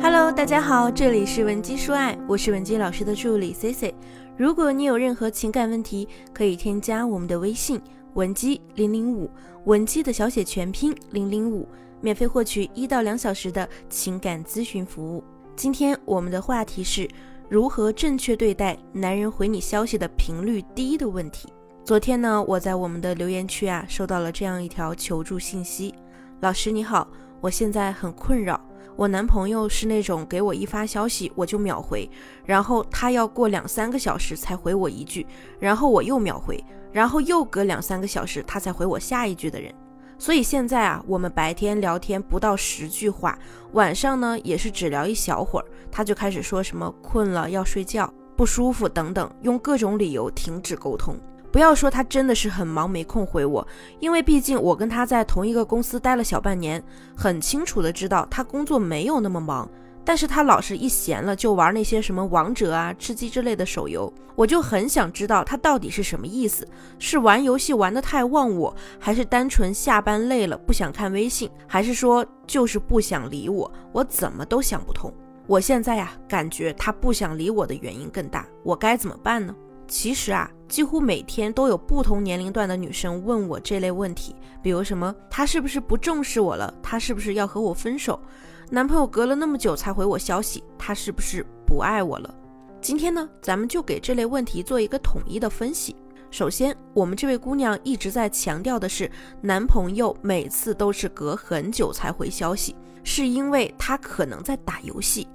Hello，大家好，这里是文姬说爱，我是文姬老师的助理 C C。如果你有任何情感问题，可以添加我们的微信文姬零零五，文姬的小写全拼零零五，免费获取一到两小时的情感咨询服务。今天我们的话题是如何正确对待男人回你消息的频率低的问题。昨天呢，我在我们的留言区啊，收到了这样一条求助信息：老师你好，我现在很困扰。我男朋友是那种给我一发消息我就秒回，然后他要过两三个小时才回我一句，然后我又秒回，然后又隔两三个小时他才回我下一句的人。所以现在啊，我们白天聊天不到十句话，晚上呢也是只聊一小会儿，他就开始说什么困了要睡觉、不舒服等等，用各种理由停止沟通。不要说他真的是很忙没空回我，因为毕竟我跟他在同一个公司待了小半年，很清楚的知道他工作没有那么忙，但是他老是一闲了就玩那些什么王者啊、吃鸡之类的手游，我就很想知道他到底是什么意思，是玩游戏玩的太忘我，还是单纯下班累了不想看微信，还是说就是不想理我？我怎么都想不通。我现在呀，感觉他不想理我的原因更大，我该怎么办呢？其实啊，几乎每天都有不同年龄段的女生问我这类问题，比如什么他是不是不重视我了？他是不是要和我分手？男朋友隔了那么久才回我消息，他是不是不爱我了？今天呢，咱们就给这类问题做一个统一的分析。首先，我们这位姑娘一直在强调的是，男朋友每次都是隔很久才回消息，是因为他可能在打游戏。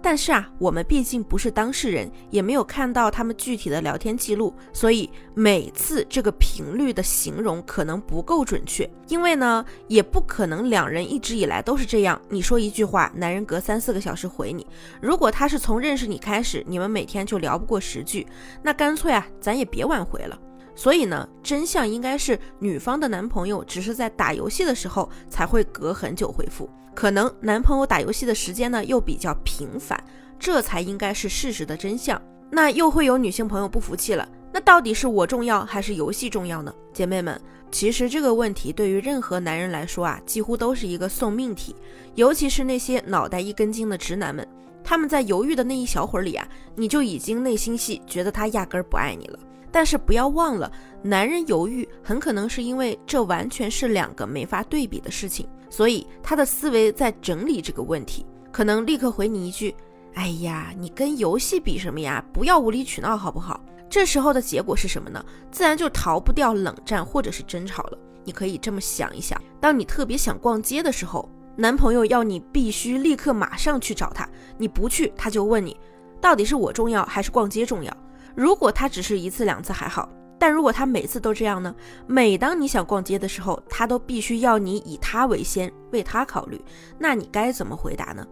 但是啊，我们毕竟不是当事人，也没有看到他们具体的聊天记录，所以每次这个频率的形容可能不够准确。因为呢，也不可能两人一直以来都是这样。你说一句话，男人隔三四个小时回你。如果他是从认识你开始，你们每天就聊不过十句，那干脆啊，咱也别挽回了。所以呢，真相应该是女方的男朋友只是在打游戏的时候才会隔很久回复。可能男朋友打游戏的时间呢又比较频繁，这才应该是事实的真相。那又会有女性朋友不服气了，那到底是我重要还是游戏重要呢？姐妹们，其实这个问题对于任何男人来说啊，几乎都是一个送命题，尤其是那些脑袋一根筋的直男们，他们在犹豫的那一小会儿里啊，你就已经内心戏觉得他压根儿不爱你了。但是不要忘了，男人犹豫很可能是因为这完全是两个没法对比的事情。所以他的思维在整理这个问题，可能立刻回你一句：“哎呀，你跟游戏比什么呀？不要无理取闹好不好？”这时候的结果是什么呢？自然就逃不掉冷战或者是争吵了。你可以这么想一想：当你特别想逛街的时候，男朋友要你必须立刻马上去找他，你不去，他就问你，到底是我重要还是逛街重要？如果他只是一次两次还好。但如果他每次都这样呢？每当你想逛街的时候，他都必须要你以他为先，为他考虑，那你该怎么回答呢？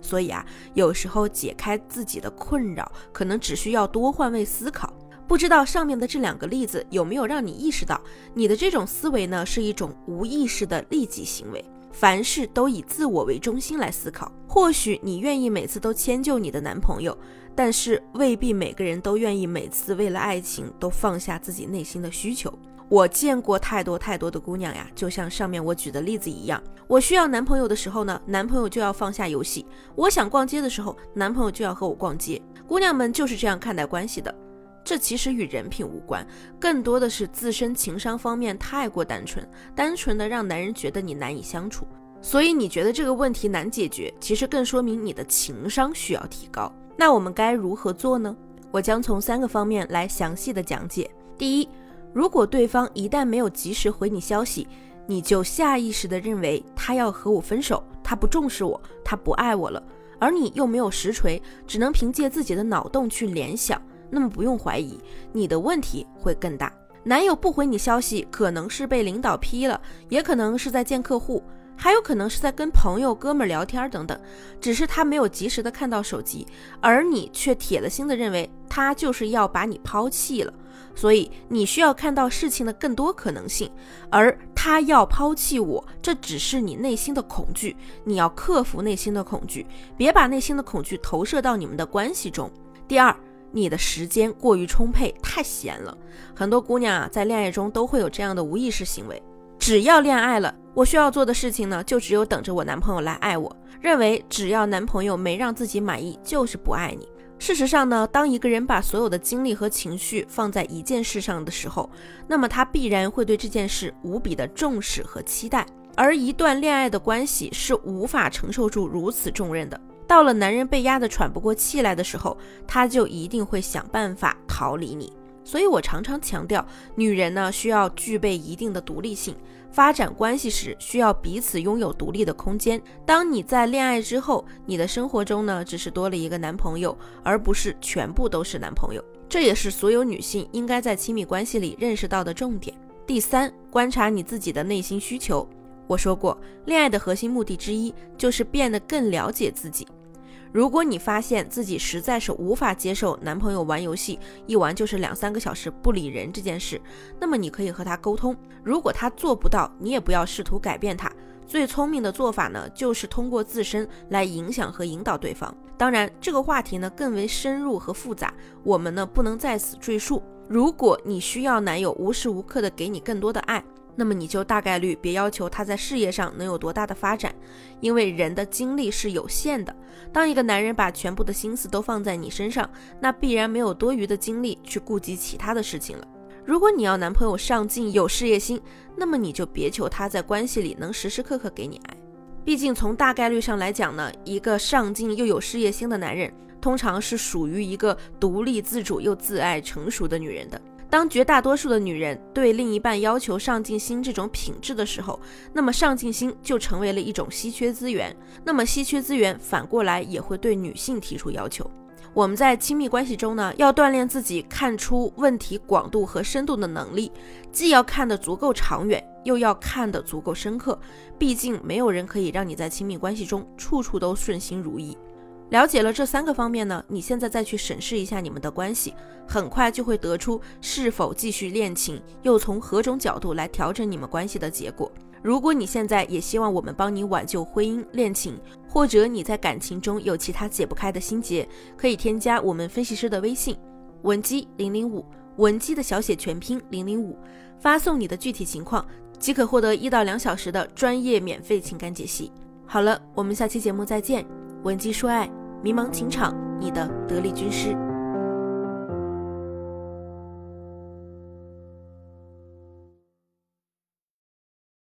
所以啊，有时候解开自己的困扰，可能只需要多换位思考。不知道上面的这两个例子有没有让你意识到，你的这种思维呢，是一种无意识的利己行为。凡事都以自我为中心来思考，或许你愿意每次都迁就你的男朋友，但是未必每个人都愿意每次为了爱情都放下自己内心的需求。我见过太多太多的姑娘呀，就像上面我举的例子一样，我需要男朋友的时候呢，男朋友就要放下游戏；我想逛街的时候，男朋友就要和我逛街。姑娘们就是这样看待关系的。这其实与人品无关，更多的是自身情商方面太过单纯，单纯的让男人觉得你难以相处。所以你觉得这个问题难解决，其实更说明你的情商需要提高。那我们该如何做呢？我将从三个方面来详细的讲解。第一，如果对方一旦没有及时回你消息，你就下意识的认为他要和我分手，他不重视我，他不爱我了，而你又没有实锤，只能凭借自己的脑洞去联想。那么不用怀疑，你的问题会更大。男友不回你消息，可能是被领导批了，也可能是在见客户，还有可能是在跟朋友、哥们儿聊天等等。只是他没有及时的看到手机，而你却铁了心的认为他就是要把你抛弃了。所以你需要看到事情的更多可能性，而他要抛弃我，这只是你内心的恐惧。你要克服内心的恐惧，别把内心的恐惧投射到你们的关系中。第二。你的时间过于充沛，太闲了。很多姑娘啊，在恋爱中都会有这样的无意识行为。只要恋爱了，我需要做的事情呢，就只有等着我男朋友来爱我。认为只要男朋友没让自己满意，就是不爱你。事实上呢，当一个人把所有的精力和情绪放在一件事上的时候，那么他必然会对这件事无比的重视和期待。而一段恋爱的关系是无法承受住如此重任的。到了男人被压得喘不过气来的时候，他就一定会想办法逃离你。所以我常常强调，女人呢需要具备一定的独立性，发展关系时需要彼此拥有独立的空间。当你在恋爱之后，你的生活中呢只是多了一个男朋友，而不是全部都是男朋友。这也是所有女性应该在亲密关系里认识到的重点。第三，观察你自己的内心需求。我说过，恋爱的核心目的之一就是变得更了解自己。如果你发现自己实在是无法接受男朋友玩游戏一玩就是两三个小时不理人这件事，那么你可以和他沟通。如果他做不到，你也不要试图改变他。最聪明的做法呢，就是通过自身来影响和引导对方。当然，这个话题呢更为深入和复杂，我们呢不能在此赘述。如果你需要男友无时无刻的给你更多的爱。那么你就大概率别要求他在事业上能有多大的发展，因为人的精力是有限的。当一个男人把全部的心思都放在你身上，那必然没有多余的精力去顾及其他的事情了。如果你要男朋友上进有事业心，那么你就别求他在关系里能时时刻刻给你爱。毕竟从大概率上来讲呢，一个上进又有事业心的男人，通常是属于一个独立自主又自爱成熟的女人的。当绝大多数的女人对另一半要求上进心这种品质的时候，那么上进心就成为了一种稀缺资源。那么稀缺资源反过来也会对女性提出要求。我们在亲密关系中呢，要锻炼自己看出问题广度和深度的能力，既要看得足够长远，又要看得足够深刻。毕竟没有人可以让你在亲密关系中处处都顺心如意。了解了这三个方面呢，你现在再去审视一下你们的关系，很快就会得出是否继续恋情，又从何种角度来调整你们关系的结果。如果你现在也希望我们帮你挽救婚姻恋情，或者你在感情中有其他解不开的心结，可以添加我们分析师的微信文姬零零五，文姬的小写全拼零零五，发送你的具体情况，即可获得一到两小时的专业免费情感解析。好了，我们下期节目再见。文姬说爱，迷茫情场，你的得力军师。